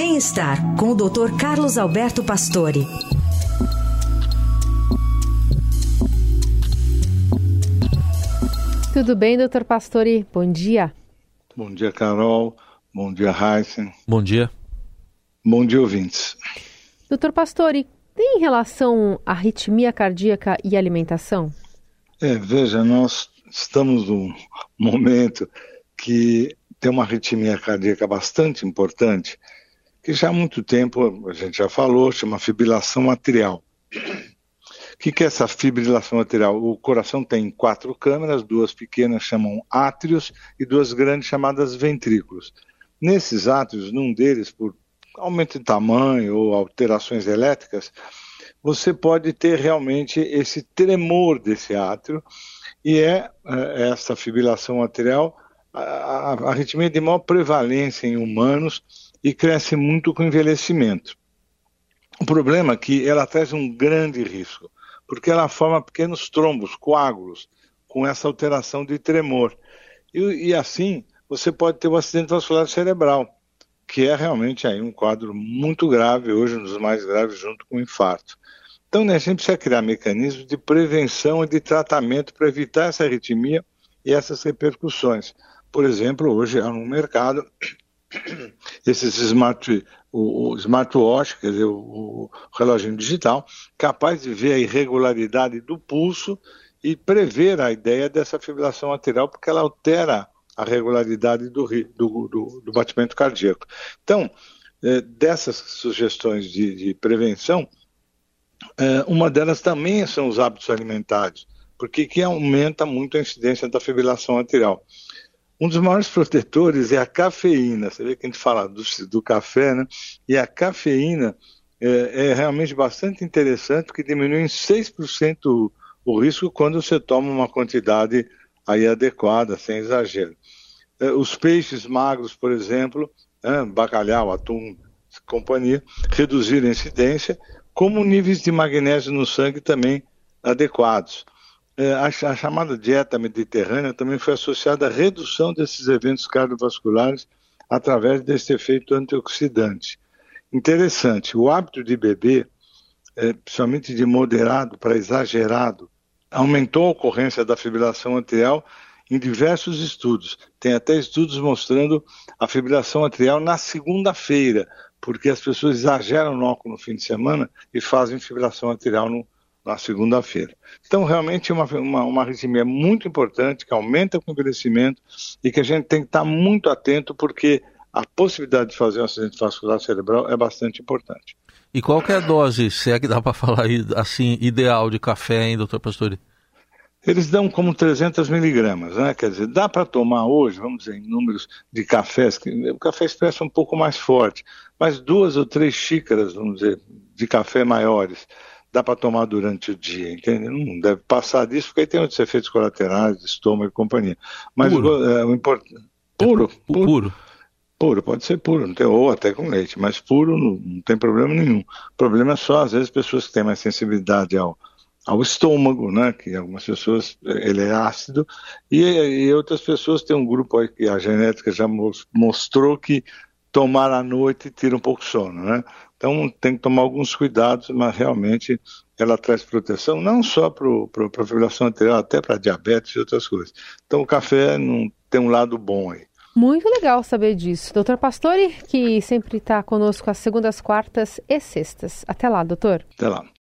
Bem-estar com o Dr. Carlos Alberto Pastore. Tudo bem, doutor Pastore? Bom dia. Bom dia, Carol. Bom dia, Heisen. Bom dia. Bom dia, ouvintes. Doutor Pastore, tem relação arritmia cardíaca e alimentação? É, veja, nós estamos num momento que tem uma arritmia cardíaca bastante importante, que já há muito tempo, a gente já falou, chama fibrilação atrial. O que, que é essa fibrilação atrial? O coração tem quatro câmeras, duas pequenas chamam átrios e duas grandes chamadas ventrículos. Nesses átrios, num deles, por aumento de tamanho ou alterações elétricas, você pode ter realmente esse tremor desse átrio e é, é essa fibrilação atrial a, a, a arritmia de maior prevalência em humanos e cresce muito com o envelhecimento. O problema é que ela traz um grande risco porque ela forma pequenos trombos, coágulos, com essa alteração de tremor. E, e assim, você pode ter um acidente vascular cerebral, que é realmente aí um quadro muito grave, hoje um dos mais graves, junto com o infarto. Então, né, a gente precisa criar mecanismos de prevenção e de tratamento para evitar essa arritmia e essas repercussões. Por exemplo, hoje há no mercado esses smart, o, o smartwatch, quer dizer, o, o relógio digital, capaz de ver a irregularidade do pulso e prever a ideia dessa fibrilação atrial, porque ela altera a regularidade do, do, do, do batimento cardíaco. Então, é, dessas sugestões de, de prevenção, é, uma delas também são os hábitos alimentares, porque que aumenta muito a incidência da fibrilação atrial. Um dos maiores protetores é a cafeína. Você vê que a gente fala do, do café, né? E a cafeína é, é, realmente bastante interessante, porque diminui em 6% o, o risco quando você toma uma quantidade aí adequada, sem exagero. É, os peixes magros, por exemplo, é, bacalhau, atum, companhia, reduzir a incidência, como níveis de magnésio no sangue também adequados. É, a, chamada dieta mediterrânea também foi associada à redução desses eventos cardiovasculares através desse efeito antioxidante. Interessante, o hábito de beber, é, principalmente de moderado para exagerado, aumentou a ocorrência da fibrilação atrial em diversos estudos. Tem até estudos mostrando a fibrilação atrial na segunda-feira, porque as pessoas exageram no álcool no fim de semana e fazem fibrilação atrial no, na segunda-feira. Então, realmente, é uma, uma, uma arritmia muito importante, que aumenta com o envelhecimento e que a gente tem que estar muito atento, porque a possibilidade de fazer um acidente vascular cerebral é bastante importante. E qual é a dose, se é que dá para falar assim, ideal de café, hein, doutor Pastore? Eles dão como 300 miligramas, né? Quer dizer, dá para tomar hoje, vamos dizer, em números de cafés, que o café expresso é um pouco mais forte, mas duas ou três xícaras, vamos dizer, de café maiores dá para tomar durante o dia, entende? Não deve passar disso, porque aí tem outros efeitos colaterais, estômago e companhia. Mas puro. O, é, o importante. Puro, é puro. Puro. Puro, pode ser puro, não tem, ou até com leite, mas puro não, não tem problema nenhum. O problema é só, às vezes, pessoas que têm mais sensibilidade ao, ao estômago, né? Que algumas pessoas ele é ácido e, e, outras pessoas têm um grupo aí que a genética já mostrou que tomar à noite tira um pouco sono, né? Então tem que tomar alguns cuidados, mas realmente ela traz proteção não só para a fibrilação anterior, até para diabetes e outras coisas. Então o café não tem um lado bom aí. Muito legal saber disso. Doutor Pastore, que sempre está conosco às segundas, quartas e sextas. Até lá, doutor. Até lá.